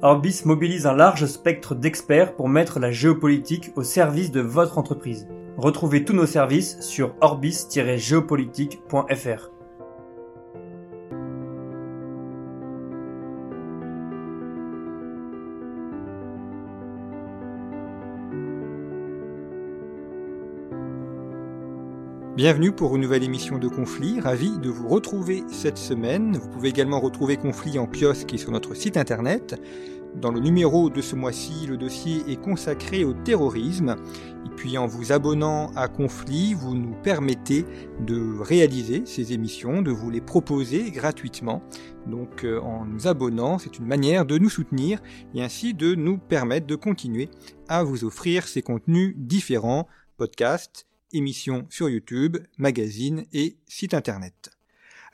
Orbis mobilise un large spectre d'experts pour mettre la géopolitique au service de votre entreprise. Retrouvez tous nos services sur orbis-géopolitique.fr. Bienvenue pour une nouvelle émission de Conflit, ravi de vous retrouver cette semaine. Vous pouvez également retrouver Conflit en kiosque et sur notre site internet. Dans le numéro de ce mois-ci, le dossier est consacré au terrorisme. Et puis en vous abonnant à Conflit, vous nous permettez de réaliser ces émissions, de vous les proposer gratuitement. Donc euh, en nous abonnant, c'est une manière de nous soutenir et ainsi de nous permettre de continuer à vous offrir ces contenus différents, podcasts, émissions sur YouTube, magazines et sites internet.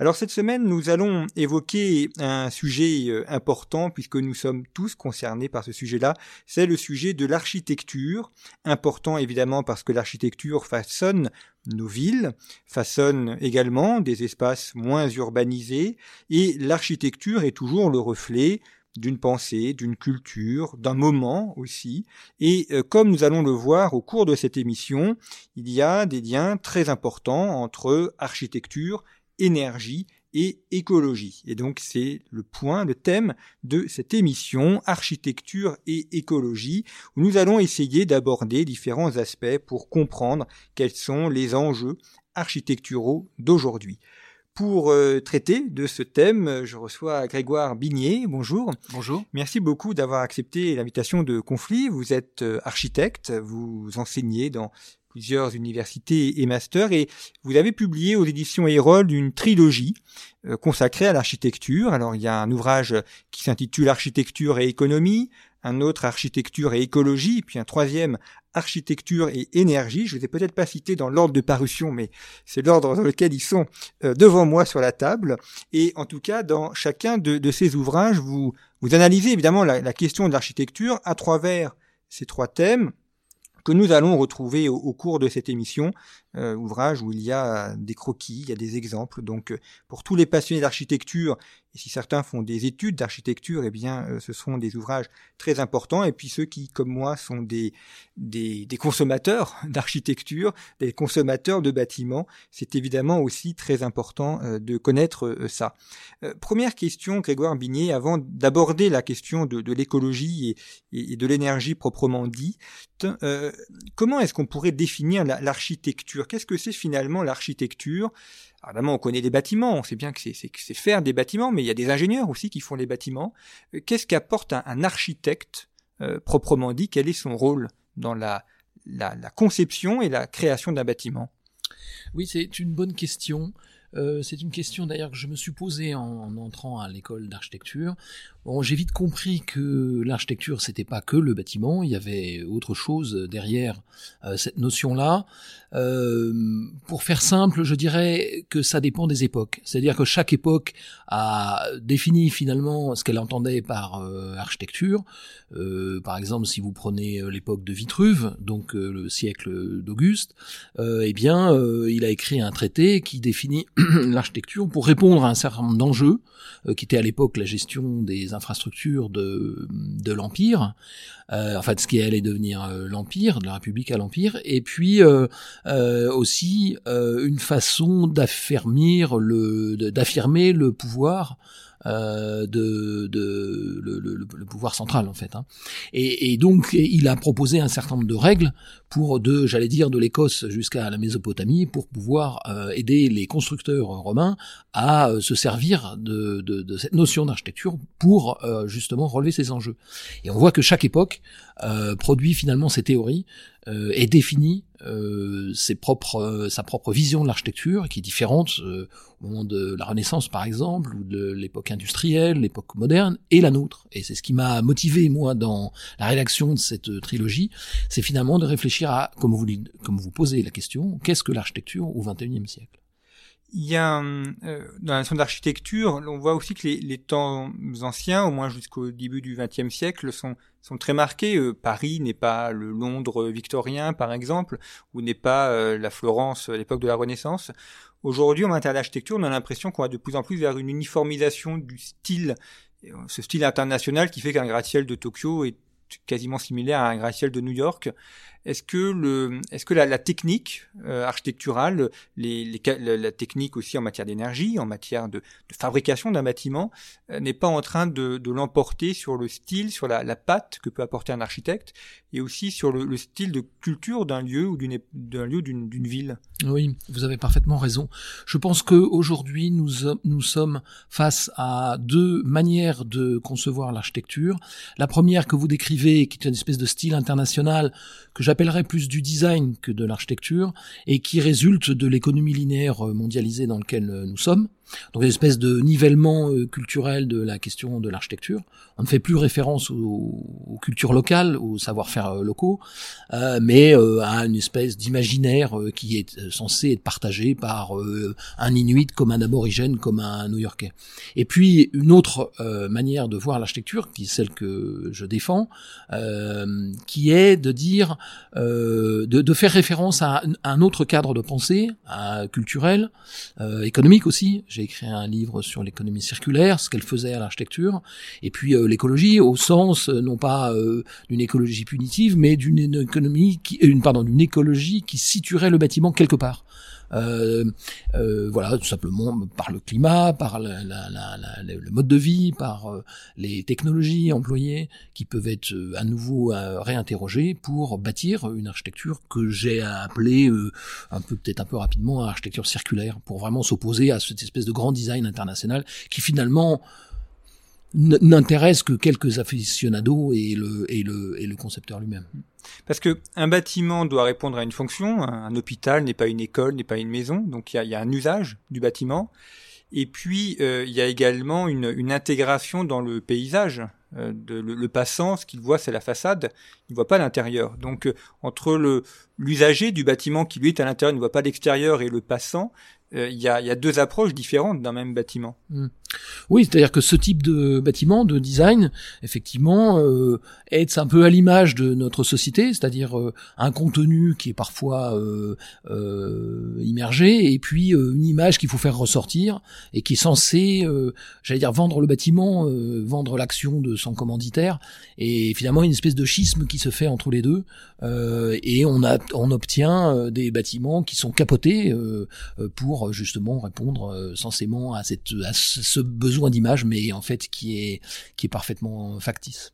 Alors cette semaine, nous allons évoquer un sujet euh, important puisque nous sommes tous concernés par ce sujet-là. C'est le sujet de l'architecture. Important évidemment parce que l'architecture façonne nos villes, façonne également des espaces moins urbanisés et l'architecture est toujours le reflet d'une pensée, d'une culture, d'un moment aussi. Et euh, comme nous allons le voir au cours de cette émission, il y a des liens très importants entre architecture, énergie et écologie. Et donc c'est le point, le thème de cette émission, architecture et écologie, où nous allons essayer d'aborder différents aspects pour comprendre quels sont les enjeux architecturaux d'aujourd'hui. Pour euh, traiter de ce thème, je reçois Grégoire Bigné. Bonjour. Bonjour. Merci beaucoup d'avoir accepté l'invitation de Conflit. Vous êtes euh, architecte, vous enseignez dans plusieurs universités et masters et vous avez publié aux éditions Hérol une trilogie euh, consacrée à l'architecture. Alors il y a un ouvrage qui s'intitule Architecture et économie, un autre architecture et écologie, puis un troisième architecture et énergie. Je ne les ai peut-être pas cités dans l'ordre de parution, mais c'est l'ordre dans lequel ils sont euh, devant moi sur la table. Et en tout cas, dans chacun de, ces ouvrages, vous, analysez évidemment la question de l'architecture à travers ces trois thèmes que nous allons retrouver au, cours de cette émission, euh, ouvrage où il y a des croquis, il y a des exemples. Donc euh, pour tous les passionnés d'architecture et si certains font des études d'architecture, eh bien, euh, ce sont des ouvrages très importants. Et puis ceux qui, comme moi, sont des, des, consommateurs d'architecture, des consommateurs de bâtiments, c'est évidemment aussi très important euh, de connaître euh, ça. première question, Grégoire Bigné, avant d'aborder la question de, de l'écologie et, de l'énergie proprement dit, comment est-ce qu'on pourrait définir l'architecture? Qu'est-ce que c'est finalement l'architecture? Évidemment, on connaît les bâtiments, on sait bien que c'est faire des bâtiments, mais il y a des ingénieurs aussi qui font les bâtiments. Euh, qu'est-ce qu'apporte un, architecte euh, proprement dit? Quel est son rôle dans la, la, conception et la création d'un bâtiment? Oui, c'est une bonne question. Euh, c'est une question d'ailleurs que je me suis posée en entrant à l'école d'architecture. Bon, j'ai vite compris que l'architecture c'était pas que le bâtiment, il y avait autre chose derrière euh, cette notion-là. Euh, pour faire simple, je dirais que ça dépend des époques. C'est-à-dire que chaque époque a défini finalement ce qu'elle entendait par euh, architecture. Euh, par exemple, si vous prenez l'époque de Vitruve, donc le siècle d'Auguste, eh bien, il a écrit un traité qui définit l'architecture pour répondre à un certain nombre d'enjeux qui étaient à l'époque la gestion des infrastructures de, de l'Empire, euh, enfin ce qui allait devenir euh, l'Empire, de la République à l'Empire, et puis euh, euh aussi une façon le, d'affirmer le pouvoir euh, de, de le, le, le, pouvoir central en fait. Hein. Et, et, donc il a proposé un certain nombre de règles pour de, j'allais dire, de l'Écosse jusqu'à la Mésopotamie, pour pouvoir euh, aider les constructeurs romains à euh, se servir de, de, de cette notion d'architecture pour euh, justement relever ces enjeux. Et on voit que chaque époque produit finalement ces théories euh, et définit euh, ses propres, euh, sa propre vision de l'architecture, qui est différente au moment de la Renaissance par exemple, ou de l'époque industrielle, l'époque moderne, et la nôtre. Et c'est ce qui m'a motivé moi dans la rédaction de cette trilogie, c'est finalement de réfléchir à, comme vous, comme vous posez la question, qu'est-ce que l'architecture au XXIe siècle? Il y a euh, dans la notion d'architecture, on voit aussi que les, les, temps anciens, au moins jusqu'au début du XXe siècle, sont sont très marqués. Euh, Paris n'est pas le Londres victorien, par exemple, ou n'est pas euh, la Florence à l'époque de la Renaissance. Aujourd'hui, en matière d'architecture, on a l'impression qu'on va de plus en plus vers une uniformisation du style, ce style international qui fait qu'un gratte-ciel de Tokyo est quasiment similaire à un gratte-ciel de New York. Est-ce que le, est-ce que la, technique euh, architecturale, les, la, technique aussi en matière d'énergie, en matière de, fabrication d'un bâtiment, euh, n'est pas en train de, l'emporter sur le style, sur la, la patte que peut apporter un architecte, et aussi sur le, le style de culture d'un lieu ou d'une, d'un lieu d'une ville? Oui, vous avez parfaitement raison. Je pense que aujourd'hui nous, nous sommes face à deux manières de concevoir l'architecture. La première que vous décrivez, qui est une espèce de style international que j'appellerais plus du design que de l'architecture, et qui résulte de l'économie linéaire mondialisée dans laquelle nous sommes. Donc une espèce de nivellement euh, culturel de la question de l'architecture. On ne fait plus référence aux, cultures locales, aux savoir-faire euh, locaux, euh, mais à une espèce d'imaginaire qui est censé être partagé par un Inuit comme un aborigène, comme un New-Yorkais. Et puis une autre manière de voir l'architecture, qui est celle que je défends, qui est de dire, de, de, faire référence à un autre cadre de pensée, culturel, économique aussi j'ai écrit un livre sur l'économie circulaire, ce qu'elle faisait à l'architecture, et puis euh, l'écologie au sens euh, non pas euh, d'une écologie punitive, mais d'une économie qui, une pardon, d'une écologie qui situerait le bâtiment quelque part. Euh, euh, voilà, tout simplement par le climat, par le mode de vie, par euh, les technologies employées qui peuvent être à nouveau réinterrogées pour bâtir une architecture que j'ai appelée un peu peut-être un peu rapidement architecture circulaire pour vraiment s'opposer à cette espèce de grand design international qui finalement n'intéresse que quelques aficionados et le, et le, et le concepteur lui-même. Parce que un bâtiment doit répondre à une fonction. Un, hôpital n'est pas une école, n'est pas une maison. Donc il y a, y a, un usage du bâtiment. Et puis euh, il y a également une, une, intégration dans le paysage. Euh, de, le, passant, ce qu'il voit, c'est la façade. Il voit pas l'intérieur. Donc euh, entre le l'usager du bâtiment qui lui est à l'intérieur, ne voit pas l'extérieur, et le passant, il y, a, y, a, deux approches différentes d'un même bâtiment. Hmm. Oui, c'est-à-dire que ce type de bâtiment, de design, effectivement, euh, est un peu à l'image de notre société, c'est-à-dire euh, un contenu qui est parfois euh, euh immergé, et puis une image qu'il faut faire ressortir, et qui est censée, j'allais dire, vendre le bâtiment, vendre l'action de son commanditaire, et finalement une espèce de schisme qui se fait entre les deux, et on, a, on obtient des bâtiments qui sont capotés pour justement répondre euh, censément à, cette, à ce besoin d'image, mais en fait qui est, qui est parfaitement factice.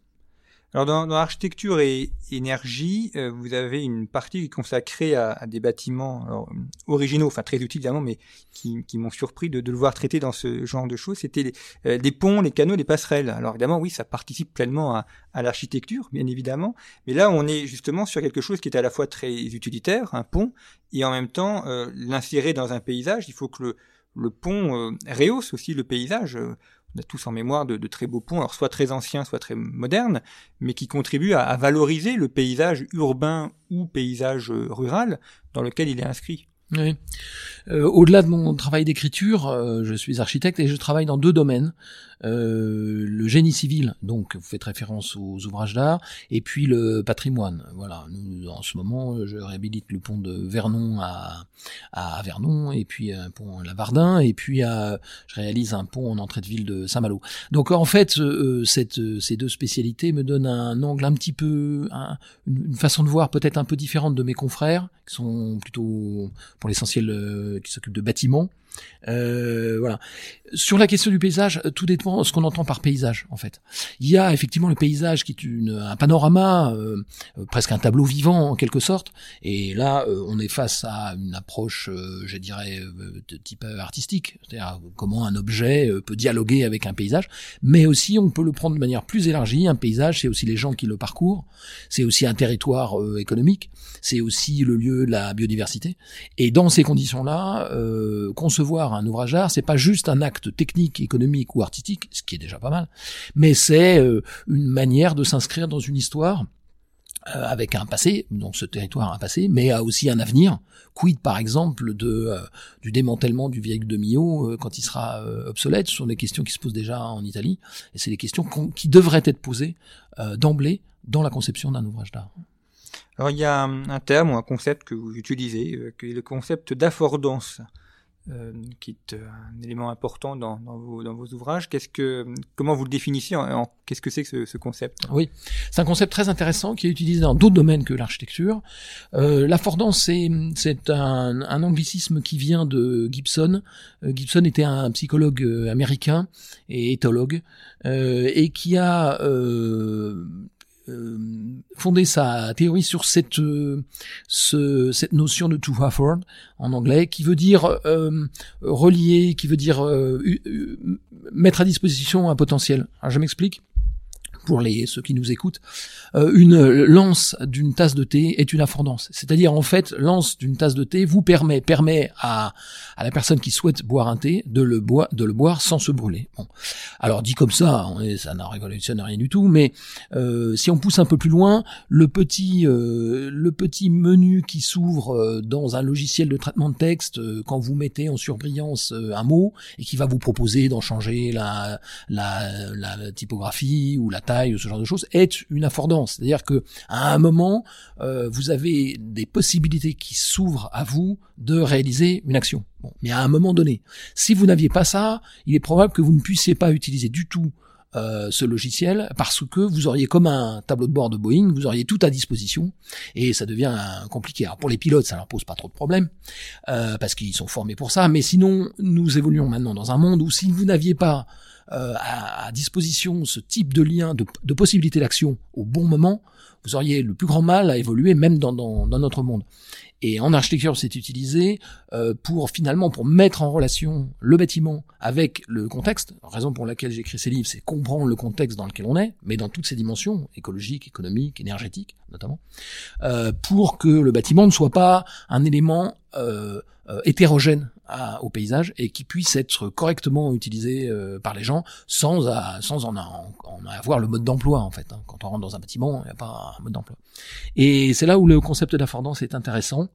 Alors dans, dans architecture et énergie, euh, vous avez une partie consacrée à, des bâtiments originaux, enfin très utiles évidemment, mais qui, m'ont surpris de, le voir traiter dans ce genre de choses. C'était euh, des ponts, les canaux, les passerelles. Alors évidemment, oui, ça participe pleinement à, à l'architecture, bien évidemment, mais là on est justement sur quelque chose qui est à la fois très utilitaire, un pont, et en même temps euh, l'insérer dans un paysage. Il faut que le, le pont rehausse aussi le paysage on a tous en mémoire de, très beaux ponts, alors soit très anciens, soit très modernes, mais qui contribuent à, valoriser le paysage urbain ou paysage euh, rural dans lequel il est inscrit. Oui. Euh, au-delà de mon travail d'écriture, euh, je suis architecte et je travaille dans deux domaines. Euh, le génie civil, donc vous faites référence aux ouvrages d'art, et puis le patrimoine. Voilà, nous, en ce moment, je réhabilite le pont de Vernon à, à Vernon, et puis un pont à Lavardin, et puis à, je réalise un pont en entrée de ville de Saint-Malo. Donc en fait, euh, cette, ces deux spécialités me donnent un angle un petit peu, une façon de voir peut-être un peu différente de mes confrères, qui sont plutôt pour l'essentiel euh, qui s'occupe de bâtiments. Euh, voilà. Sur la question du paysage, tout dépend de ce qu'on entend par paysage, en fait. Il y a effectivement le paysage qui est une, un panorama, euh, presque un tableau vivant en quelque sorte. Et là, euh, on est face à une approche, euh, je dirais, de type artistique, c'est-à-dire comment un objet peut dialoguer avec un paysage. Mais aussi, on peut le prendre de manière plus élargie. Un paysage, c'est aussi les gens qui le parcourent, c'est aussi un territoire économique, c'est aussi le lieu de la biodiversité. Et dans ces conditions-là, concevoir un ouvrage d'art, c'est pas juste un acte technique, économique ou artistique, ce qui est déjà pas mal, mais c'est euh, une manière de s'inscrire dans une histoire euh, avec un passé, donc ce territoire a un passé, mais a aussi un avenir. Quid par exemple de euh, du démantèlement du vieil de Millau quand il sera obsolète? Ce sont des questions qui se posent déjà en Italie, et c'est des questions qui devraient être posées d'emblée dans la conception d'un ouvrage d'art. Alors il y a un terme ou un concept que vous utilisez, qui est le concept d'affordance. Euh, qui est euh, un élément important dans, vos, ouvrages. Qu'est-ce que, comment vous le définissez Qu'est-ce que c'est que ce, ce, concept? Oui, c'est un concept très intéressant qui est utilisé dans d'autres domaines que l'architecture. Euh, L'affordance, c'est, c'est un, un, anglicisme qui vient de Gibson. Euh, Gibson était un psychologue américain et éthologue et qui a euh, fondé sa théorie sur cette euh, ce, cette notion de to afford en anglais, qui veut dire euh, relier, qui veut dire mettre à disposition un potentiel. Alors je m'explique pour les ceux qui nous écoutent, euh, une lance d'une tasse de thé est une affordance. C'est-à-dire en fait, lance d'une tasse de thé vous permet permet à, à la personne qui souhaite boire un thé de le boire de le boire sans se brûler. Bon. Alors dit comme ça, ça n'a révolutionné rien du tout, mais euh, si on pousse un peu plus loin, le petit euh, le petit menu qui s'ouvre euh, dans un logiciel de traitement de texte euh, quand vous mettez en surbrillance un mot et qui va vous proposer d'en changer la, la, la typographie ou la ou ce genre de choses, est une affordance. C'est-à-dire que à un moment, euh, vous avez des possibilités qui s'ouvrent à vous de réaliser une action. Bon, mais à un moment donné, si vous n'aviez pas ça, il est probable que vous ne puissiez pas utiliser du tout euh, ce logiciel parce que vous auriez comme un tableau de bord de Boeing, vous auriez tout à disposition et ça devient compliqué. Alors pour les pilotes, ça leur pose pas trop de problèmes euh, parce qu'ils sont formés pour ça, mais sinon nous évoluons maintenant dans un monde où si vous n'aviez pas euh, à, disposition ce type de lien, de, de possibilité d'action au bon moment, vous auriez le plus grand mal à évoluer même dans, notre monde. Et en architecture, c'est utilisé euh, pour finalement pour mettre en relation le bâtiment avec le contexte. Raison pour laquelle j'écris ces livres, c'est comprendre le contexte dans lequel on est, mais dans toutes ses dimensions écologiques, économiques, énergétiques notamment, euh, pour que le bâtiment ne soit pas un élément euh, hétérogène à, au paysage et qui puisse être correctement utilisé euh, par les gens sans, sans en, avoir le mode d'emploi en fait. Hein. Quand on rentre dans un bâtiment, il n'y a pas un mode d'emploi. Et c'est là où le concept d'affordance est intéressant.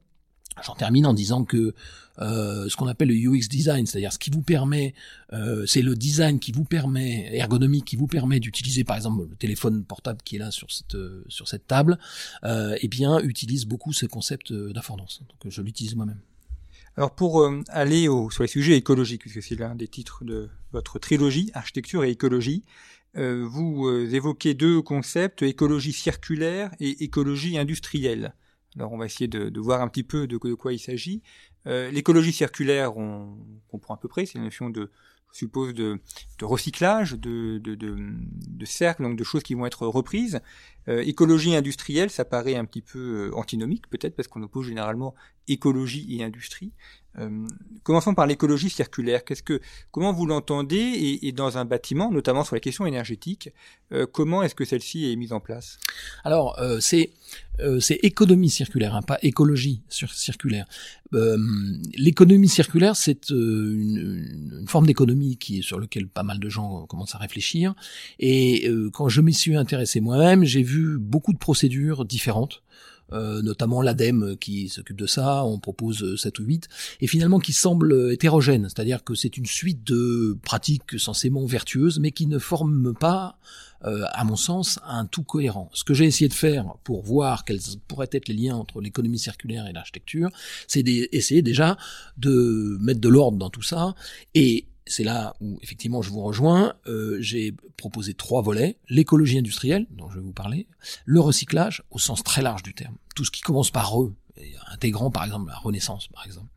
J'en termine en disant que euh, ce qu'on appelle le UX design, c'est-à-dire ce qui vous permet, euh, c'est le design qui vous permet, ergonomique qui vous permet d'utiliser par exemple le téléphone portable qui est là sur cette sur cette table, euh, eh bien utilise beaucoup ce concept d'affordance. Donc je l'utilise moi-même. Alors pour euh, aller au, sur les sujets écologiques, puisque c'est l'un des titres de votre trilogie, architecture et écologie, euh, vous euh, évoquez deux concepts, écologie circulaire et écologie industrielle. Alors on va essayer de, de voir un petit peu de, quoi il s'agit. L'écologie circulaire, on comprend à peu près, c'est la notion de suppose de, de recyclage, de, de, de, de, cercles, donc de choses qui vont être reprises. écologie industrielle, ça paraît un petit peu antinomique peut-être parce qu'on oppose généralement écologie et industrie. Euh, commençons par l'écologie circulaire. Qu'est-ce que, comment vous l'entendez et, et, dans un bâtiment, notamment sur la question énergétique, euh, comment est-ce que celle-ci est mise en place? Alors, euh, c'est euh, c'est économie circulaire, hein, pas écologie circulaire. Euh, l'économie circulaire, c'est une, une, forme d'économie qui est sur lequel pas mal de gens commencent à réfléchir. Et quand je m'y suis intéressé moi-même, j'ai vu beaucoup de procédures différentes. Euh, notamment l'ADEME qui s'occupe de ça, on propose 7 ou 8, et finalement qui semble hétérogène, c'est-à-dire que c'est une suite de pratiques censément vertueuses, mais qui ne forment pas, euh, à mon sens, un tout cohérent. Ce que j'ai essayé de faire pour voir quels pourraient être les liens entre l'économie circulaire et l'architecture, c'est d'essayer déjà de mettre de l'ordre dans tout ça, et c'est là où effectivement je vous rejoins. Euh, j'ai proposé trois volets l'écologie industrielle, dont je vais vous parler, le recyclage au sens très large du terme, tout ce qui commence par eux intégrant par exemple la Renaissance, par exemple.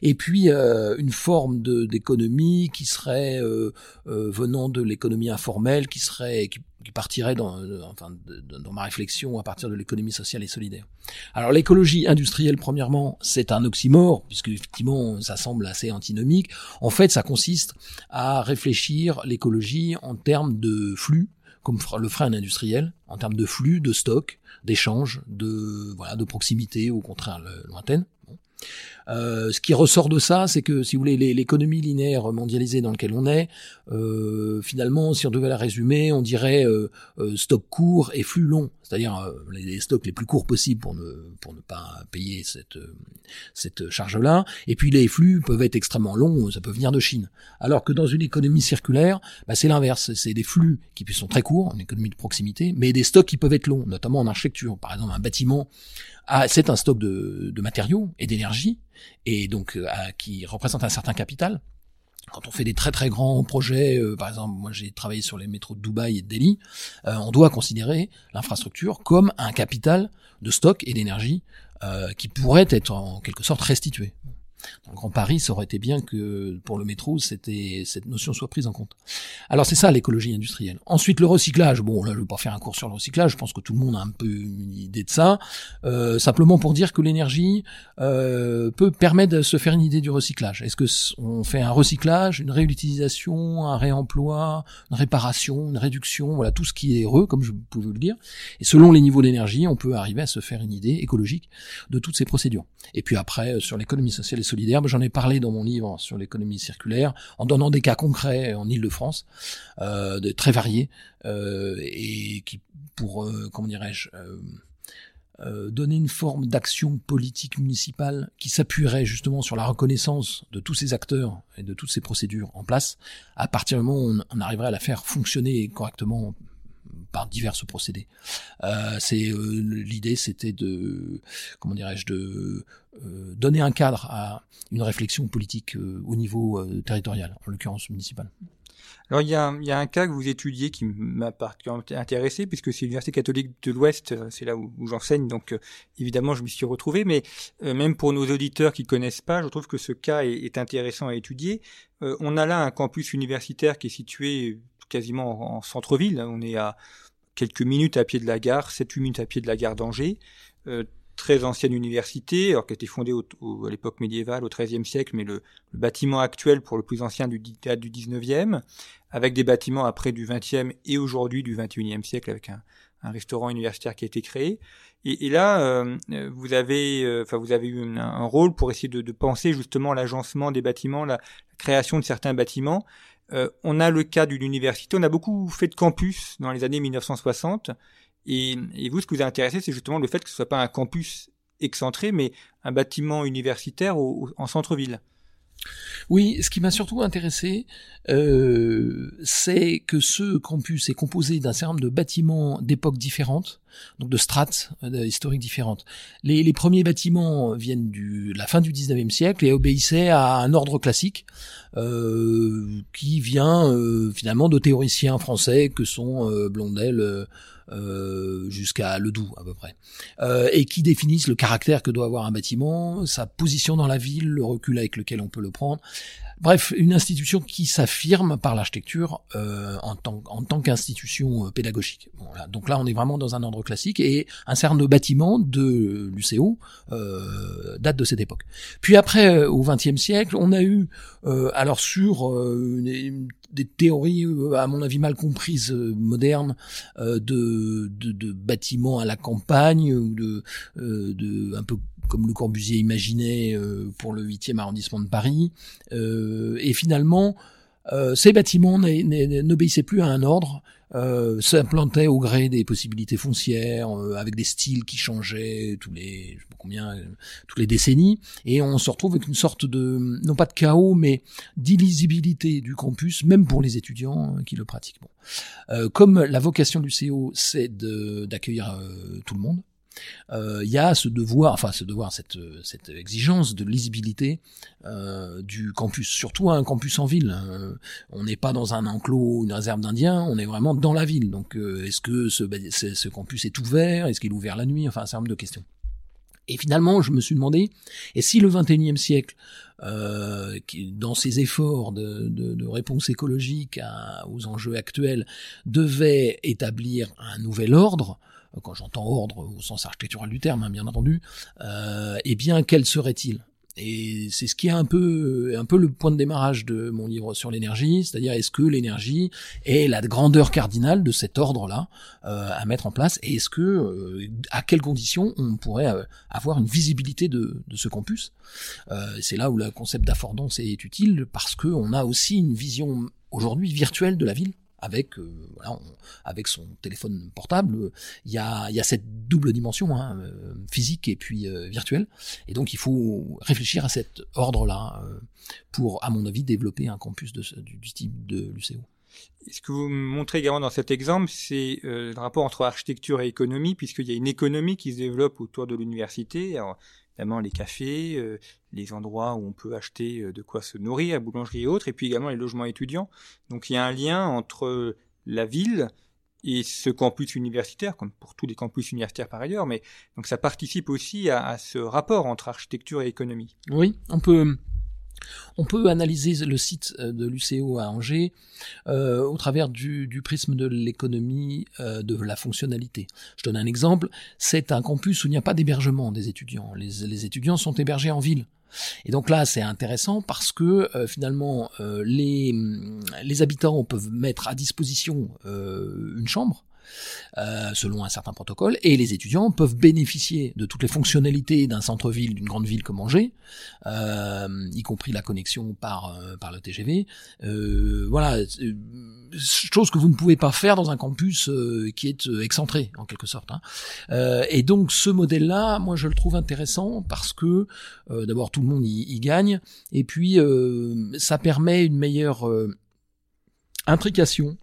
Et puis euh, une forme d'économie qui serait euh, venant de l'économie informelle, qui serait partirait dans, enfin, dans ma réflexion à partir de l'économie sociale et solidaire. Alors l'écologie industrielle, premièrement, c'est un oxymore puisque effectivement ça semble assez antinomique. En fait, ça consiste à réfléchir l'écologie en termes de flux comme le frein industriel, en termes de flux, de stock, d'échange, de voilà, de proximité, au contraire lointaine. Euh, ce qui ressort de ça, c'est que, si vous voulez, l'économie linéaire mondialisée dans laquelle on est, euh, finalement, si on devait la résumer, on dirait euh, euh stock court et flux long, c'est-à-dire euh, les, stocks les plus courts possibles pour ne pour ne pas payer cette cette charge-là, et puis les flux peuvent être extrêmement longs, ça peut venir de Chine. Alors que dans une économie circulaire, bah, c'est l'inverse, c'est des flux qui sont très courts, une économie de proximité, mais des stocks qui peuvent être longs, notamment en architecture. Par exemple, un bâtiment ah, c'est un stock de, de matériaux et d'énergie, et donc euh, qui représente un certain capital. Quand on fait des très très grands projets, euh, par exemple, moi j'ai travaillé sur les métros de Dubaï et de Delhi, euh, on doit considérer l'infrastructure comme un capital de stock et d'énergie qui pourrait être en quelque sorte restitué. Dans le Grand Paris, ça aurait été bien que pour le métro, c'était cette notion soit prise en compte. Alors c'est ça l'écologie industrielle. Ensuite le recyclage. Bon là, je vais pas faire un cours sur le recyclage. Je pense que tout le monde a un peu une idée de ça. Euh, simplement pour dire que l'énergie euh, peut permettre de se faire une idée du recyclage. Est-ce que on fait un recyclage, une réutilisation, un réemploi, une réparation, une réduction, voilà tout ce qui est heureux, comme je pouvais le dire. Et selon les niveaux d'énergie, on peut arriver à se faire une idée écologique de toutes ces procédures. Et puis après, sur l'économie sociale et solidaire. J'en ai parlé dans mon livre sur l'économie circulaire, en donnant des cas concrets en Ile-de-France, euh, très variés, euh, et qui, pour, euh, comment dirais-je, donner une forme d'action politique municipale qui s'appuierait justement sur la reconnaissance de tous ces acteurs et de toutes ces procédures en place, à partir du moment où on arriverait à la faire fonctionner correctement par divers procédés. Euh, c'est euh, l'idée, c'était de euh, donner un cadre à une réflexion politique au niveau territorial, en l'occurrence municipal. Alors il y, a, un cas que vous étudiez qui m'a particulièrement intéressé puisque c'est l'université catholique de l'Ouest, c'est là où, j'enseigne, donc évidemment je m'y suis retrouvé. Mais même pour nos auditeurs qui connaissent pas, je trouve que ce cas est, est intéressant à étudier. on a là un campus universitaire qui est situé quasiment en centre-ville. On est à quelques minutes à pied de la gare, 7-8 minutes à pied de la gare d'Angers. Euh, très ancienne université, alors qui a été fondée à l'époque médiévale, au XIIIe siècle, mais le, bâtiment actuel pour le plus ancien du, date du XIXe, avec des bâtiments après du XXe et aujourd'hui du XXIe siècle, avec un, restaurant universitaire qui a été créé. Et, là, euh, vous avez, euh, enfin, vous avez eu un, rôle pour essayer de, de penser justement l'agencement des bâtiments, la, création de certains bâtiments, euh, on a le cas d'une université. On a beaucoup fait de campus dans les années 1960. Et, vous, ce qui vous a intéressé, c'est justement le fait que ce soit pas un campus excentré, mais un bâtiment universitaire en centre-ville. Oui, ce qui m'a surtout intéressé, euh, c'est que ce campus est composé d'un certain nombre de bâtiments d'époques différentes, donc de strates euh, historiques différentes. Les, premiers bâtiments viennent de la fin du 19e siècle et obéissaient à un ordre classique euh, qui vient finalement de théoriciens français que sont Blondel, euh, jusqu'à Ledoux à peu près, euh, et qui définissent le caractère que doit avoir un bâtiment, sa position dans la ville, le recul avec lequel on peut le prendre. Bref, une institution qui s'affirme par l'architecture euh, en tant, qu'institution euh, pédagogique. Donc là, on est vraiment dans un ordre classique et un certain de bâtiments de l'UCO euh, date de cette époque. Puis après, au XXe siècle, on a eu, alors sur une, des théories, à mon avis mal comprises, modernes, de, de, de, bâtiments à la campagne ou de, de un peu comme le Corbusier imaginait euh, pour le 8e arrondissement de Paris. Euh, et finalement, euh, ces bâtiments n'obéissaient plus à un ordre, euh, s'implantaient au gré des possibilités foncières, avec des styles qui changeaient tous les, je sais pas combien, toutes les décennies, et on se retrouve avec une sorte de, non pas de chaos, mais d'illisibilité du campus, même pour les étudiants qui le pratiquent. Bon. comme la vocation du CO, c'est d'accueillir tout le monde, euh, il y a ce devoir, enfin ce devoir, cette, cette exigence de lisibilité euh, du campus, surtout un campus en ville. Hein. on n'est pas dans un enclos, une réserve d'Indiens, on est vraiment dans la ville. Donc euh, est-ce que ce, ce campus est ouvert? Est-ce qu'il est ouvert la nuit? Enfin un certain nombre de questions. Et finalement, je me suis demandé, et si le 21e siècle, euh, dans ses efforts de, de, de réponse écologique à, aux enjeux actuels, devait établir un nouvel ordre, quand j'entends ordre au sens architectural du terme, hein, bien entendu, euh, eh bien, quel serait-il? Et c'est ce qui est un peu, un peu le point de démarrage de mon livre sur l'énergie, c'est-à-dire est-ce que l'énergie est la grandeur cardinale de cet ordre-là euh, à mettre en place, et est-ce que, euh, à quelles conditions on pourrait euh, avoir une visibilité de, de ce campus? Euh, C'est là où le concept d'affordance est utile parce que on a aussi une vision aujourd'hui virtuelle de la ville avec euh, voilà, avec son téléphone portable, il y a, il y a cette double dimension hein, euh, physique et puis euh, virtuelle, et donc il faut réfléchir à cet ordre-là pour, à mon avis, développer un campus de, du, du type de l'UCO. Ce que vous montrez également dans cet exemple, c'est euh, le rapport entre architecture et économie, puisqu'il y a une économie qui se développe autour de l'université. Évidemment, les cafés, euh, les endroits où on peut acheter euh, de quoi se nourrir, la boulangerie et autres, et puis également les logements étudiants. Donc, il y a un lien entre la ville et ce campus universitaire, comme pour tous les campus universitaires par ailleurs, mais donc ça participe aussi à, à ce rapport entre architecture et économie. Oui, on peut on peut analyser le site de l'UCO à Angers euh, au travers du, du prisme de l'économie, euh, de la fonctionnalité. Je donne un exemple, c'est un campus où il n'y a pas d'hébergement des étudiants. Les, les, étudiants sont hébergés en ville. Et donc là, c'est intéressant parce que euh, finalement, les, les habitants peuvent mettre à disposition une chambre euh, selon un certain protocole, et les étudiants peuvent bénéficier de toutes les fonctionnalités d'un centre-ville, d'une grande ville comme Angers, euh, y compris la connexion par euh, par le TGV. Euh, voilà, chose que vous ne pouvez pas faire dans un campus qui est excentré en quelque sorte. Hein. et donc ce modèle-là, moi je le trouve intéressant parce que d'abord tout le monde y, y, gagne, et puis ça permet une meilleure intrication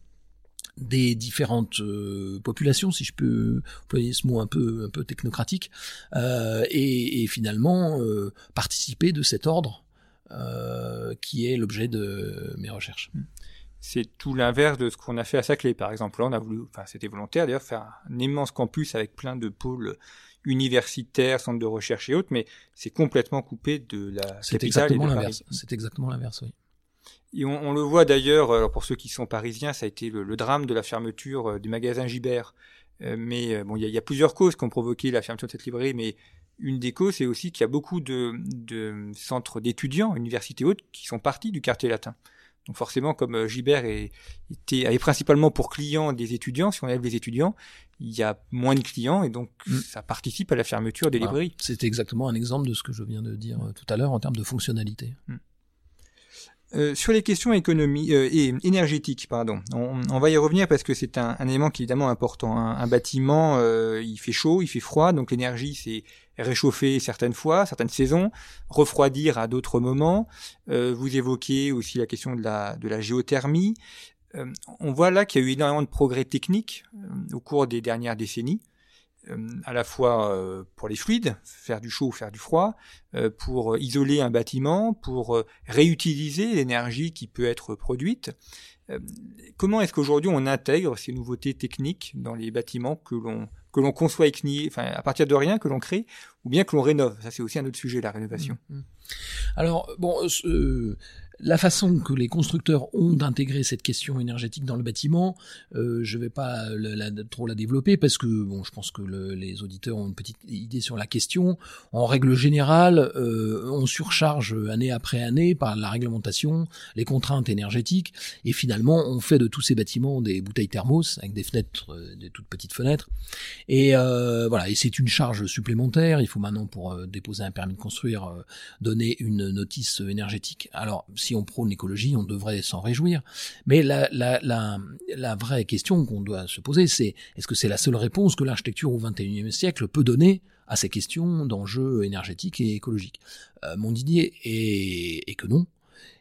des différentes euh, populations, si je peux employer ce mot un peu un peu technocratique, euh, et, et, finalement euh, participer de cet ordre qui est l'objet de mes recherches. C'est tout l'inverse de ce qu'on a fait à Saclay, par exemple. Là, on a voulu, enfin, c'était volontaire d'ailleurs, faire un immense campus avec plein de pôles universitaires, centres de recherche et autres, mais c'est complètement coupé de la C'est exactement l'inverse. C'est exactement l'inverse, oui. Et on, on, le voit d'ailleurs, pour ceux qui sont parisiens, ça a été le, le drame de la fermeture euh, du magasin Gibert. Euh, mais euh, bon, il y, y, a plusieurs causes qui ont provoqué la fermeture de cette librairie, mais une des causes, c'est aussi qu'il y a beaucoup de, de centres d'étudiants, universités hautes, qui sont partis du quartier latin. Donc forcément, comme Gibert est, était, avait principalement pour clients des étudiants, si on enlève les étudiants, il y a moins de clients et donc mmh. ça participe à la fermeture des voilà. librairies. C'est exactement un exemple de ce que je viens de dire tout à l'heure en termes de fonctionnalité. Mmh. Euh, sur les questions économie, euh, et énergétiques, pardon, on, va y revenir parce que c'est un, élément qui est évidemment important. Un, un bâtiment, euh, il fait chaud, il fait froid, donc l'énergie c'est réchauffer certaines fois, certaines saisons, refroidir à d'autres moments. Vous évoquez aussi la question de la, de la géothermie. On voit là qu'il y a eu énormément de progrès techniques au cours des dernières décennies à la fois euh, pour les fluides, faire du chaud ou faire du froid, euh, pour isoler un bâtiment, pour euh, réutiliser l'énergie qui peut être produite. Comment est-ce qu'aujourd'hui on intègre ces nouveautés techniques dans les bâtiments que l'on que l'on conçoit enfin, à partir de rien, que l'on crée, ou bien que l'on rénove? Ça, c'est aussi un autre sujet, la rénovation. Mmh. Alors, bon, euh, la façon que les constructeurs ont d'intégrer cette question énergétique dans le bâtiment, euh, je ne vais pas la, la, trop la développer parce que bon, je pense que le, les auditeurs ont une petite idée sur la question. En règle générale, euh, on surcharge année après année par la réglementation les contraintes énergétiques et finalement on fait de tous ces bâtiments des bouteilles thermos avec des fenêtres, euh, des toutes petites fenêtres. Et euh, voilà, et c'est une charge supplémentaire. Il faut maintenant pour euh, déposer un permis de construire donner une notice énergétique. Alors on prône l'écologie, on devrait s'en réjouir. Mais la, vraie question qu'on doit se poser, c'est est-ce que c'est la seule réponse que l'architecture au XXIe siècle peut donner à ces questions d'enjeux énergétiques et écologiques? Euh, Mon idée est, que non.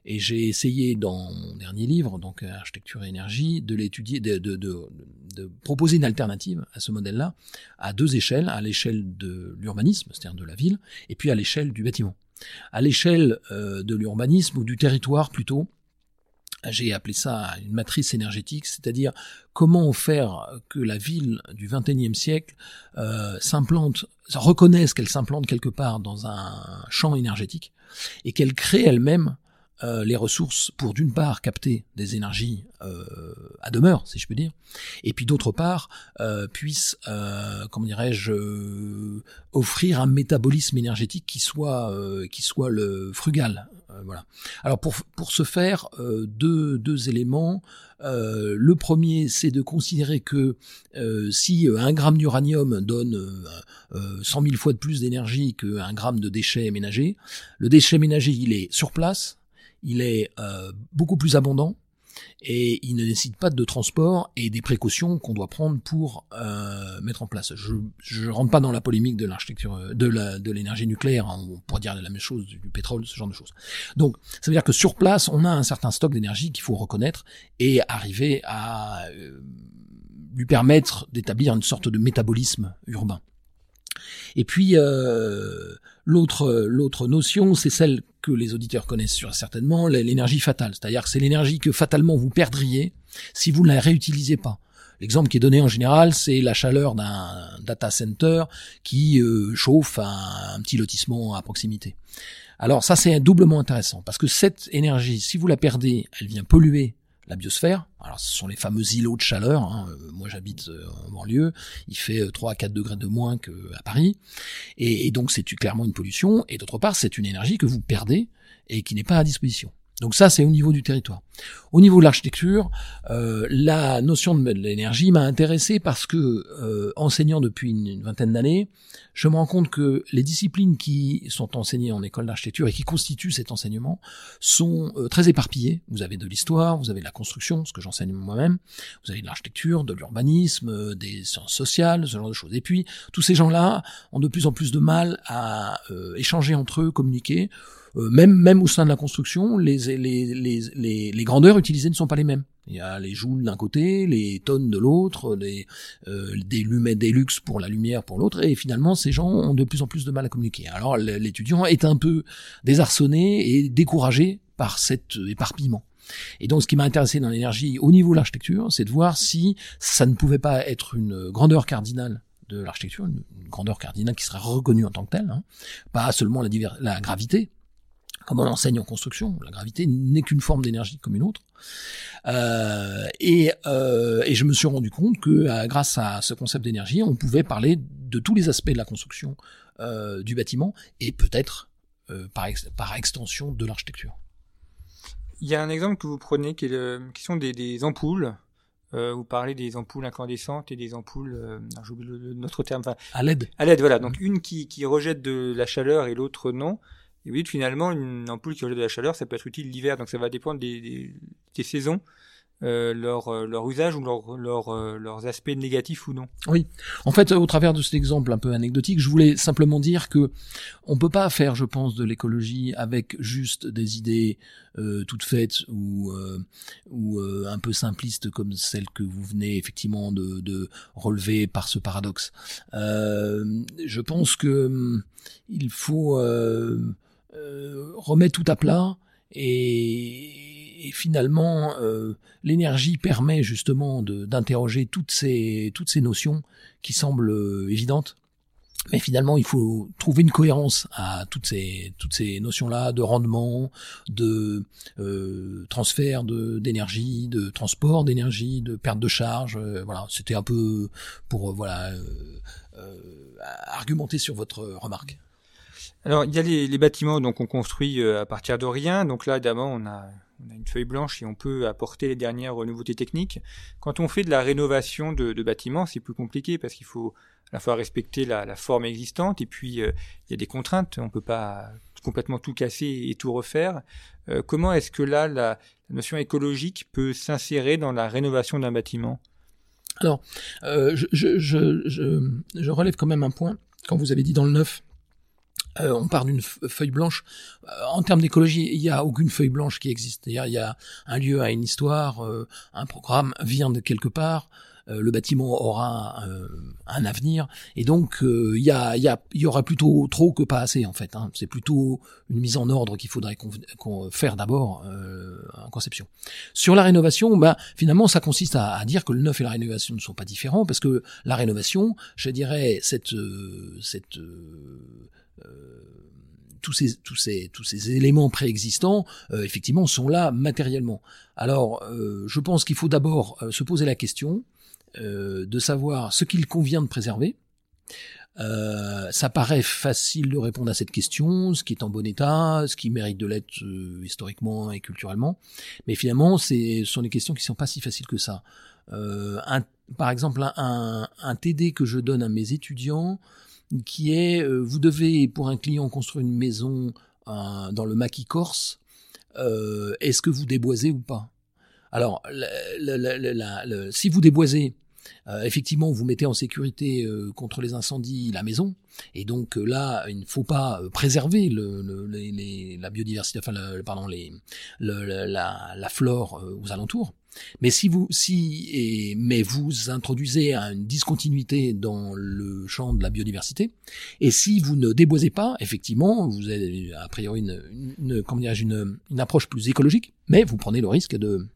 Et j'ai essayé dans mon dernier livre, donc Architecture et énergie, de l'étudier, de, de, de, proposer une alternative à ce modèle-là, à deux échelles, à l'échelle de l'urbanisme, c'est-à-dire de la ville, et puis à l'échelle du bâtiment à l'échelle euh, de l'urbanisme ou du territoire plutôt, j'ai appelé ça une matrice énergétique, c'est-à-dire comment faire que la ville du XXIe siècle euh, s'implante, reconnaisse qu'elle s'implante quelque part dans un champ énergétique et qu'elle crée elle-même euh, les ressources pour d'une part capter des énergies euh, à demeure, si je peux dire, et puis d'autre part euh, puisse, euh, comment dirais-je, euh, offrir un métabolisme énergétique qui soit qui soit le frugal. voilà. Alors pour pour ce faire, deux deux éléments. le premier, c'est de considérer que si un gramme d'uranium donne 100 000 fois de plus d'énergie qu'un gramme de déchets ménagers, le déchet ménager il est sur place, il est euh, beaucoup plus abondant et il ne nécessite pas de transport et des précautions qu'on doit prendre pour euh, mettre en place. Je ne rentre pas dans la polémique de l'architecture euh, de l'énergie nucléaire, hein, on pourrait dire la même chose du, pétrole, ce genre de choses. Donc ça veut dire que sur place, on a un certain stock d'énergie qu'il faut reconnaître et arriver à lui permettre d'établir une sorte de métabolisme urbain. Et puis euh, l'autre notion, c'est celle que les auditeurs connaissent certainement, l'énergie fatale, c'est-à-dire que c'est l'énergie que fatalement vous perdriez si vous ne la réutilisez pas. L'exemple qui est donné en général, c'est la chaleur d'un data center qui euh, chauffe un, petit lotissement à proximité. Alors ça c'est doublement intéressant parce que cette énergie, si vous la perdez, elle vient polluer la biosphère. Alors ce sont les fameux îlots de chaleur. Hein. Euh, moi j'habite euh, en banlieue, il fait 3 euh, à 4 degrés de moins qu'à Paris. Et, et donc c'est clairement une pollution. Et d'autre part, c'est une énergie que vous perdez et qui n'est pas à disposition. Donc ça, c'est au niveau du territoire. Au niveau de l'architecture, euh, la notion de l'énergie m'a intéressé parce que, euh, enseignant depuis une, vingtaine d'années, je me rends compte que les disciplines qui sont enseignées en école d'architecture et qui constituent cet enseignement sont euh, très éparpillées. Vous avez de l'histoire, vous avez de la construction, ce que j'enseigne moi-même, vous avez de l'architecture, de l'urbanisme, des sciences sociales, ce genre de choses. Et puis, tous ces gens-là ont de plus en plus de mal à échanger entre eux, communiquer. Euh, même même au sein de la construction, les, les, les, les, grandeurs utilisées ne sont pas les mêmes. Il y a les joules d'un côté, les tonnes de l'autre, les, euh, des lumets des luxe pour la lumière pour l'autre, et finalement ces gens ont de plus en plus de mal à communiquer. Alors l'étudiant est un peu désarçonné et découragé par cet éparpillement. Et donc ce qui m'a intéressé dans l'énergie au niveau de l'architecture, c'est de voir si ça ne pouvait pas être une grandeur cardinale de l'architecture, une, grandeur cardinale qui serait reconnue en tant que telle, hein. pas seulement la, la gravité, comme on enseigne en construction, la gravité n'est qu'une forme d'énergie comme une autre. Euh, et, euh, et, je me suis rendu compte que euh, grâce à ce concept d'énergie, on pouvait parler de tous les aspects de la construction du bâtiment et peut-être par, par extension de l'architecture. Il y a un exemple que vous prenez qui est question des, des ampoules. Euh, vous parlez des ampoules incandescentes et des ampoules, euh, j'oublie notre terme, enfin, à l'aide. À l'aide, voilà. Donc une qui, qui rejette de la chaleur et l'autre non. Et oui, finalement, une ampoule qui rejette de la chaleur, ça peut être utile l'hiver, donc ça va dépendre des, des, saisons. Euh, leur, euh, leur usage ou leur, leur, euh, leurs aspects négatifs ou non. Oui. En fait, au travers de cet exemple un peu anecdotique, je voulais simplement dire que on peut pas faire, je pense, de l'écologie avec juste des idées toutes faites ou, ou un peu simplistes comme celles que vous venez effectivement de, de relever par ce paradoxe. je pense que hum, il faut euh, remet tout à plat et, finalement euh, l'énergie permet justement d'interroger toutes ces toutes ces notions qui semblent euh, évidentes mais finalement, il faut trouver une cohérence à toutes ces toutes ces notions-là de rendement, de euh, transfert d'énergie, de transport d'énergie, de perte de charge. voilà, c'était un peu pour voilà argumenter sur votre remarque. Alors, il y a les, bâtiments donc on construit euh, à partir de rien. Donc là, évidemment, on a, on a, une feuille blanche et on peut apporter les dernières nouveautés techniques. Quand on fait de la rénovation de, de bâtiments, c'est plus compliqué parce qu'il faut à la fois respecter la, la forme existante et puis euh, il y a des contraintes. On peut pas complètement tout casser et tout refaire. Euh, comment est-ce que là, la, notion écologique peut s'insérer dans la rénovation d'un bâtiment? Alors, je, je, je, je relève quand même un point. Quand vous avez dit dans le neuf, euh, on part d'une feuille blanche. Euh, en termes d'écologie, il n'y a aucune feuille blanche qui existe. Il y a un lieu a une histoire, euh, un programme vient de quelque part. euh, le bâtiment aura euh, un avenir, et donc il y, a, y, a, y aura plutôt trop que pas assez en fait. Hein. C'est plutôt une mise en ordre qu'il faudrait faire d'abord en conception. Sur la rénovation, bah, finalement, ça consiste à, à, dire que le neuf et la rénovation ne sont pas différents, parce que la rénovation, je dirais, cette, cette tous ces, tous ces, tous ces éléments préexistants, euh, effectivement, sont là matériellement. Alors, euh, je pense qu'il faut d'abord euh, se poser la question de savoir ce qu'il convient de préserver. ça paraît facile de répondre à cette question, ce qui est en bon état, ce qui mérite de l'être historiquement et culturellement, mais finalement, ce sont des questions qui sont pas si faciles que ça. Un, par exemple, un, un, TD que je donne à mes étudiants, qui est euh, vous devez pour un client construire une maison euh, dans le maquis corse, euh, est-ce que vous déboisez ou pas? Alors, si vous déboisez, effectivement, vous mettez en sécurité contre les incendies la maison, et donc là, il ne faut pas préserver le, la biodiversité, enfin, pardon, les, la, la, flore aux alentours. Mais si vous, si, et, mais vous introduisez une discontinuité dans le champ de la biodiversité, et si vous ne déboisez pas, effectivement, vous avez a priori une, une, comment une, une approche plus écologique, mais vous prenez le risque de,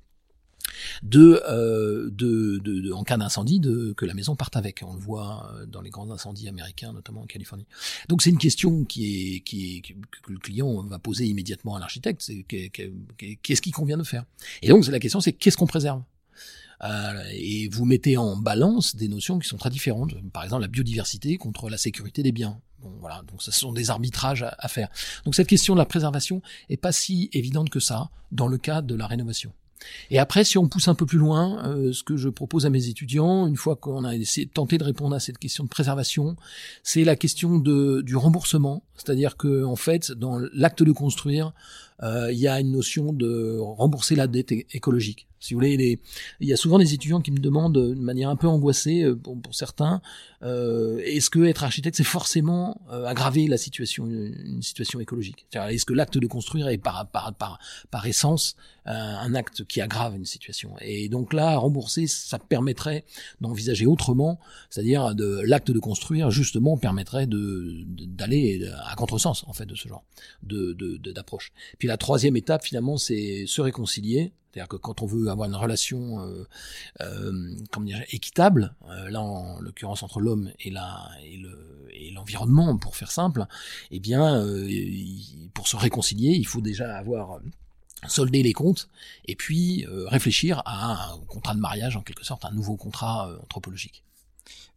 euh, de, de, de, en cas d'incendie, de, que la maison parte avec. On le voit euh, dans les grands incendies américains, notamment en Californie. Donc c'est une question qui est, qui est, que le client va poser immédiatement à l'architecte. C'est qu'est-ce qu'il convient de faire? Et donc la question, c'est qu'est-ce qu'on préserve? Euh, et vous mettez en balance des notions qui sont très différentes. Par exemple, la biodiversité contre la sécurité des biens. Bon, voilà, donc ce sont des arbitrages à, à faire. Donc cette question de la préservation est pas si évidente que ça dans le cas de la rénovation. Et après, si on pousse un peu plus loin, euh, ce que je propose à mes étudiants, une fois qu'on a essayé, tenté de répondre à cette question de préservation, c'est la question du remboursement. C'est-à-dire que, en fait, dans l'acte de construire, il y a une notion de rembourser la dette écologique. Si vous voulez, il y a souvent des étudiants qui me demandent de manière un peu angoissée, euh, pour, certains, euh, est-ce que être architecte, c'est forcément euh, aggraver la situation, une, situation écologique? Est-ce que l'acte de construire est par, par, par, par essence un acte qui aggrave une situation? Et donc là, rembourser, ça permettrait d'envisager autrement, c'est-à-dire de l'acte de construire, justement, permettrait de d'aller à contresens, en fait, de ce genre de d'approche. Puis la troisième étape, finalement, c'est se réconcilier c'est-à-dire que quand on veut avoir une relation euh, euh, comment dire, équitable, euh, là en l'occurrence entre l'homme et l'environnement, pour faire simple, eh bien, pour se réconcilier, il faut déjà avoir solder les comptes et puis réfléchir à un contrat de mariage en quelque sorte, un nouveau contrat anthropologique.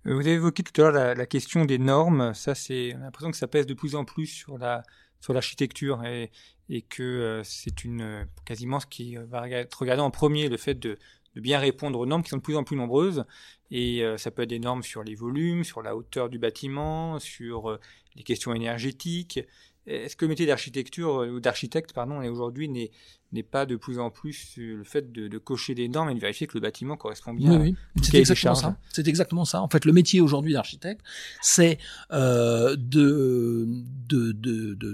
Vous avez évoqué tout à l'heure la, la, question des normes. Ça, c'est l'impression que ça pèse de plus en plus sur la sur l'architecture et, que euh, c'est une euh, quasiment ce qui va être regardé en premier, le fait de, bien répondre aux normes qui sont de plus en plus nombreuses. Et euh, ça peut être des normes sur les volumes, sur la hauteur du bâtiment, sur les questions énergétiques. Est-ce que le métier d'architecture ou d'architecte, pardon, aujourd'hui n'est pas de plus en plus le fait de, cocher des normes et de vérifier que le bâtiment correspond bien. Oui, oui. C'est exactement ça. C'est exactement ça. En fait, le métier aujourd'hui d'architecte, c'est euh, de de de de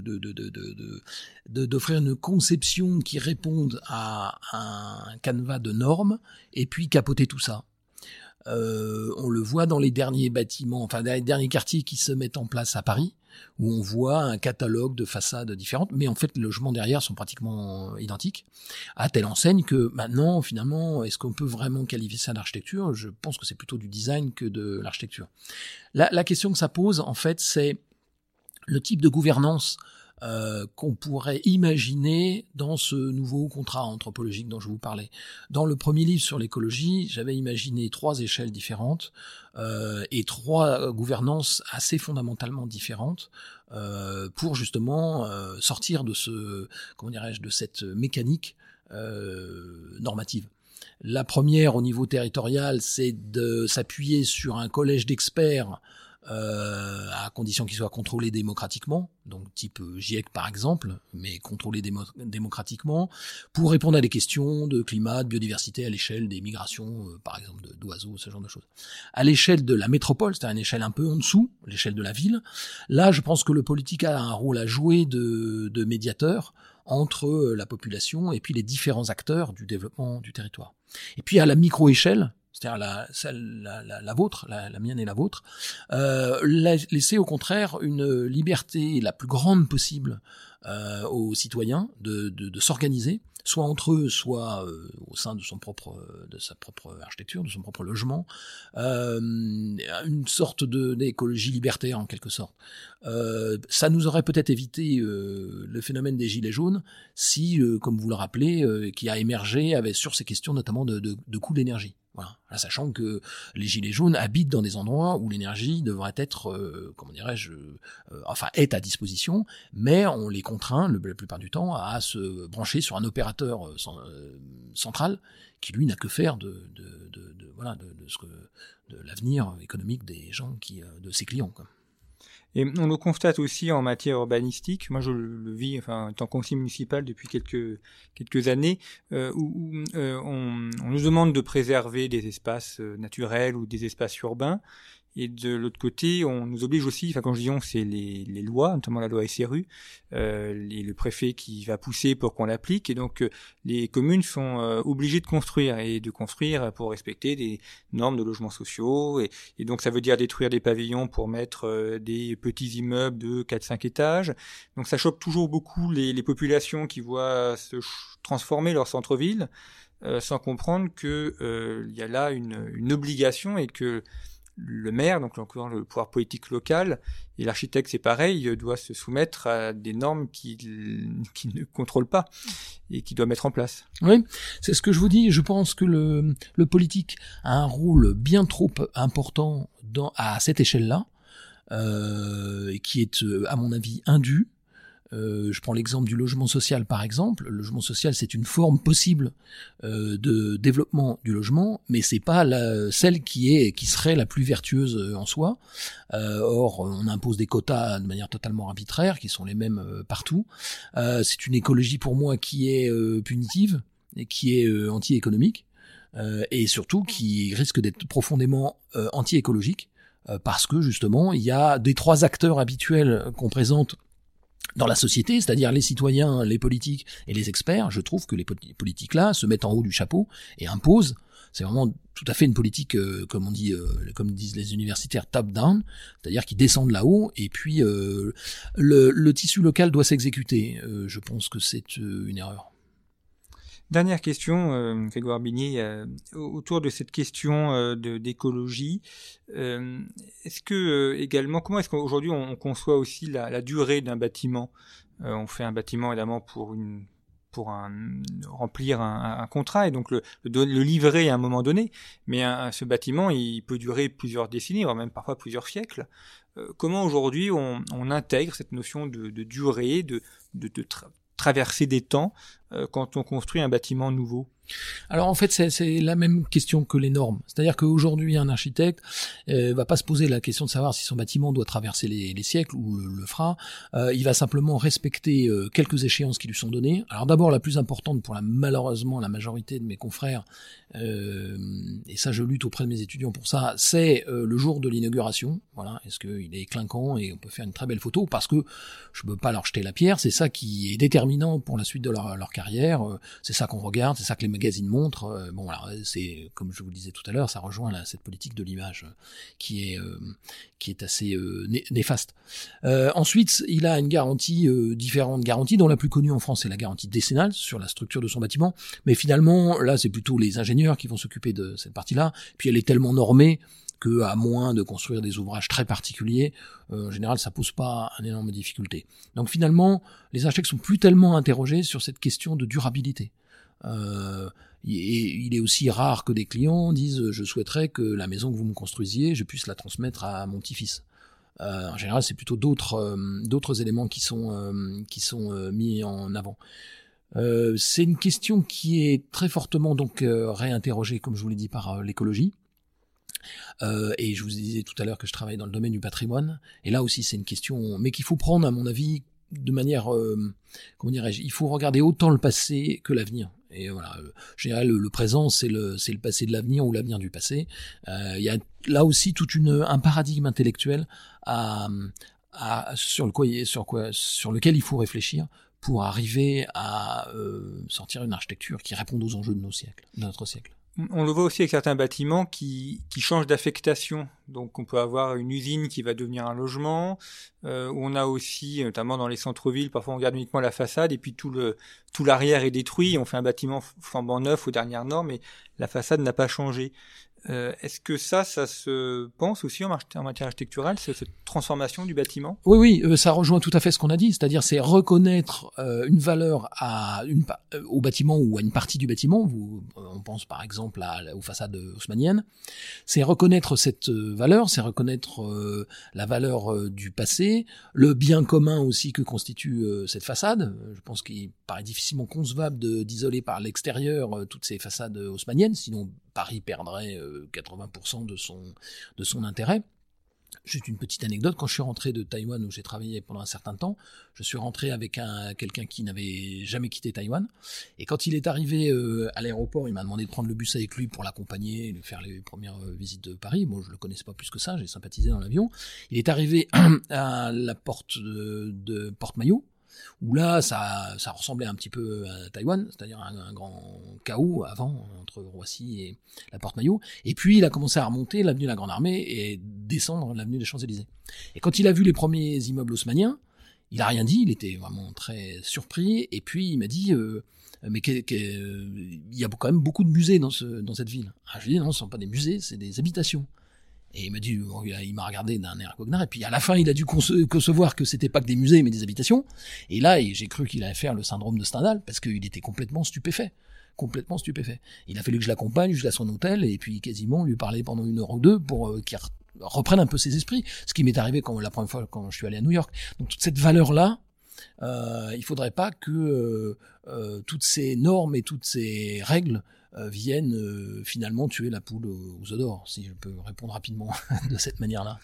de d'offrir une conception qui réponde à un canevas de normes et puis capoter tout ça. Euh, on le voit dans les derniers bâtiments, enfin dans les derniers quartiers qui se mettent en place à Paris où on voit un catalogue de façades différentes, mais en fait les logements derrière sont pratiquement identiques, à telle enseigne que maintenant, finalement, est-ce qu'on peut vraiment qualifier ça d'architecture? Je pense que c'est plutôt du design que de l'architecture. La, la question que ça pose, en fait, c'est le type de gouvernance euh, qu'on pourrait imaginer dans ce nouveau contrat anthropologique dont je vous parlais. Dans le premier livre sur l'écologie, j'avais imaginé trois échelles différentes euh, et trois gouvernances assez fondamentalement différentes euh, pour justement euh, sortir de ce, comment dirais-je, de cette mécanique euh, normative. La première au niveau territorial, c'est de s'appuyer sur un collège d'experts euh, à condition qu'il soit contrôlé démocratiquement, donc type GIEC par exemple, mais contrôlé démocratiquement, pour répondre à des questions de climat, de biodiversité à l'échelle des migrations, euh, par exemple d'oiseaux, ce genre de choses. À l'échelle de la métropole, c'est-à-dire une échelle un peu en dessous, l'échelle de la ville, là je pense que le politique a un rôle à jouer de, de médiateur entre euh, la population et puis les différents acteurs du développement du territoire. Et puis à la micro-échelle, c'est-à-dire la, la, la, la, vôtre, la, la, mienne et la vôtre, euh, laisser au contraire une liberté la plus grande possible euh, aux citoyens de, de, de s'organiser, soit entre eux, soit euh, au sein de son propre, de sa propre architecture, de son propre logement, euh, une sorte de d'écologie libertaire en quelque sorte. Euh, ça nous aurait peut-être évité euh, le phénomène des gilets jaunes si, euh, comme vous le rappelez, qui a émergé avec sur ces questions notamment de, de, de coût d'énergie. Voilà. sachant que les gilets jaunes habitent dans des endroits où l'énergie devrait être, euh, comment dirais-je, euh, enfin est à disposition, mais on les contraint le, la plupart du temps à se brancher sur un opérateur euh, central qui lui n'a que faire de, de, de, voilà de, ce que de l'avenir économique des gens qui de ses clients. Et on le constate aussi en matière urbanistique. Moi, je le vis, enfin, en tant conseiller municipal depuis quelques quelques années, euh, où, euh, on, on, nous demande de préserver des espaces euh, naturels ou des espaces urbains, et de l'autre côté, on nous oblige aussi, enfin quand je dis on, c'est les, les, lois, notamment la loi SRU, euh, les, le préfet qui va pousser pour qu'on l'applique, et donc euh, les communes sont euh, obligées de construire, et de construire pour respecter des normes de logements sociaux, et, donc ça veut dire détruire des pavillons pour mettre euh, des petits immeubles de 4-5 étages, donc ça choque toujours beaucoup les, les populations qui voient se transformer leur centre-ville, euh, sans comprendre que il y a là une, une obligation et que le maire, donc encore le pouvoir politique local, et l'architecte, c'est pareil, doit se soumettre à des normes qu'il ne contrôle pas et qu'il doit mettre en place. Oui, c'est ce que je vous dis. Je pense que le, politique a un rôle bien trop important à cette échelle-là, euh, et qui est, à mon avis, indu. Euh, je prends l'exemple du logement social par exemple. Le logement social c'est une forme possible euh, de développement du logement, mais c'est pas la, celle qui est qui serait la plus vertueuse euh, en soi. Euh, or on impose des quotas de manière totalement arbitraire qui sont les mêmes euh, partout. c'est une écologie pour moi qui est punitive et qui est anti-économique et surtout qui risque d'être profondément anti-écologique parce que justement il y a des trois acteurs habituels qu'on présente dans la société, c'est-à-dire les citoyens, les politiques et les experts, je trouve que les politiques là se mettent en haut du chapeau et imposent. C'est vraiment tout à fait une politique, euh, comme on dit, euh, comme disent les universitaires, top-down, c'est-à-dire qui descendent là-haut et puis euh, le, le, tissu local doit s'exécuter. je pense que c'est une erreur. Dernière question, euh, Grégoire Bigny, euh, autour de cette question euh, d'écologie. Euh, est-ce que également, comment est-ce qu'aujourd'hui on, conçoit aussi la, la durée d'un bâtiment? On fait un bâtiment évidemment pour une pour un, remplir un, un, contrat et donc le, le, livrer à un moment donné. Mais un, ce bâtiment, il peut durer plusieurs décennies, voire même parfois plusieurs siècles. comment aujourd'hui on, on, intègre cette notion de, de durée, de, de, de traverser des temps euh, quand on construit un bâtiment nouveau alors en fait, c'est la même question que les normes. C'est-à-dire qu'aujourd'hui, un architecte euh, va pas se poser la question de savoir si son bâtiment doit traverser les, les siècles ou le, fera. Euh, il va simplement respecter euh, quelques échéances qui lui sont données. Alors d'abord, la plus importante pour la malheureusement la majorité de mes confrères, euh, et ça je lutte auprès de mes étudiants pour ça, c'est le jour de l'inauguration. Voilà, est-ce qu'il est clinquant et on peut faire une très belle photo? Parce que je peux pas leur jeter la pierre. C'est ça qui est déterminant pour la suite de leur, leur carrière. C'est ça qu'on regarde, c'est ça que les magazine montre. Euh, bon, alors c'est comme je vous le disais tout à l'heure, ça rejoint là, cette politique de l'image qui est euh, qui est assez euh, néfaste. ensuite, il a une garantie différente garanties, dont la plus connue en France est la garantie décennale sur la structure de son bâtiment. Mais finalement, là, c'est plutôt les ingénieurs qui vont s'occuper de cette partie-là. Puis elle est tellement normée que à moins de construire des ouvrages très particuliers, euh, en général, ça pose pas une énorme difficulté. Donc finalement, les architectes sont plus tellement interrogés sur cette question de durabilité. Euh, il est aussi rare que des clients disent je souhaiterais que la maison que vous me construisiez, je puisse la transmettre à mon petit-fils. Euh, en général, c'est plutôt d'autres euh, éléments qui sont euh, qui sont euh, mis en avant. c'est une question qui est très fortement donc réinterrogée, comme je vous l'ai dit, par l'écologie. et je vous disais tout à l'heure que je travaille dans le domaine du patrimoine. Et là aussi, c'est une question, mais qu'il faut prendre, à mon avis, de manière, comment dirais-je, il faut regarder autant le passé que l'avenir. Et voilà, euh, je dirais le, présent, c'est le, c'est le passé de l'avenir ou l'avenir du passé. Euh, il y a là aussi tout un paradigme intellectuel à, à, sur, le quoi, sur, quoi, sur lequel il faut réfléchir pour arriver à euh, sortir une architecture qui réponde aux enjeux de nos siècles, de notre siècle. On le voit aussi avec certains bâtiments qui, qui changent d'affectation. Donc on peut avoir une usine qui va devenir un logement. Euh, on a aussi, notamment dans les centres-villes, parfois on garde uniquement la façade et puis tout le tout l'arrière est détruit. On fait un bâtiment flambant neuf aux dernières normes et la façade n'a pas changé. Euh, Est-ce que ça, ça se pense aussi en, matière architecturale, cette transformation du bâtiment? Oui, oui, euh, ça rejoint tout à fait ce qu'on a dit, c'est-à-dire c'est reconnaître euh, une valeur à une, euh, au bâtiment ou à une partie du bâtiment. Vous, on pense par exemple à, aux façades haussmanniennes. C'est reconnaître cette valeur, c'est reconnaître la valeur du passé, le bien commun aussi que constitue cette façade. Je pense qu'il paraît difficilement concevable d'isoler par l'extérieur toutes ces façades haussmanniennes, sinon Paris perdrait 80% de son, de son intérêt. Juste une petite anecdote, quand je suis rentré de Taïwan où j'ai travaillé pendant un certain temps, je suis rentré avec un quelqu'un qui n'avait jamais quitté Taïwan. Et quand il est arrivé euh, à l'aéroport, il m'a demandé de prendre le bus avec lui pour l'accompagner, de faire les premières euh, visites de Paris. Moi, je le connaissais pas plus que ça, j'ai sympathisé dans l'avion. Il est arrivé à la porte de, de Porte-Maillot, où là, ça, ça ressemblait un petit peu à Taïwan, c'est-à-dire un, un, grand chaos avant, entre Roissy et la Porte-Maillot. Et puis, il a commencé à remonter l'avenue de la Grande Armée et descendre l'avenue des Champs-Élysées. Et quand il a vu les premiers immeubles haussmanniens, il a rien dit, il était vraiment très surpris. Et puis, il m'a dit... Euh, mais il y a quand même beaucoup de musées dans, ce, dans cette ville. Ah, je lui ai dit, non, ce ne sont pas des musées, c'est des habitations. Et il m'a dit, il m'a regardé d'un air cognard, et puis à la fin, il a dû concevoir que c'était pas que des musées, mais des habitations. Et là, j'ai cru qu'il allait faire le syndrome de Stendhal, parce qu'il était complètement stupéfait. Complètement stupéfait. Il a fallu que je l'accompagne jusqu'à son hôtel, et puis quasiment lui parler pendant une heure ou deux pour euh, qu'il reprenne un peu ses esprits. Ce qui m'est arrivé quand, la première fois quand je suis allé à New York. Donc toute cette valeur-là, euh, il faudrait pas que euh, euh, toutes ces normes et toutes ces règles viennent euh, finalement tuer la poule aux œufs si je peux répondre rapidement de cette manière-là.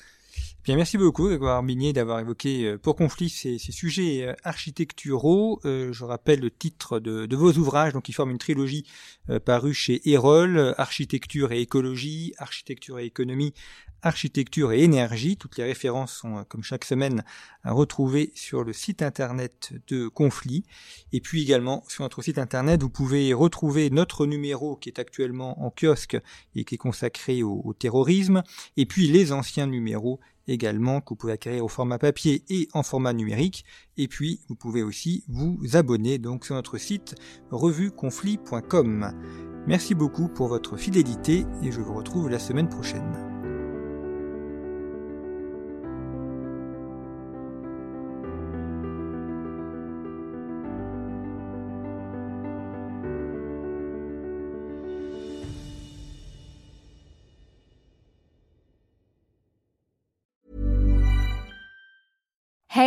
Bien, merci beaucoup, Grégoire Minier, d'avoir évoqué euh, pour conflit ces, ces sujets architecturaux. Euh, je rappelle le titre de, de, vos ouvrages, donc ils forment une trilogie euh, parue chez Erol, Architecture et écologie, Architecture et économie, architecture et énergie. Toutes les références sont, comme chaque semaine, à retrouver sur le site internet de Conflit. Et puis également, sur notre site internet, vous pouvez retrouver notre numéro qui est actuellement en kiosque et qui est consacré au, au terrorisme, et puis les anciens numéros également que vous pouvez acquérir au format papier et en format numérique. Et puis, vous pouvez aussi vous abonner donc sur notre site revueconflit.com. Merci beaucoup pour votre fidélité et je vous retrouve la semaine prochaine.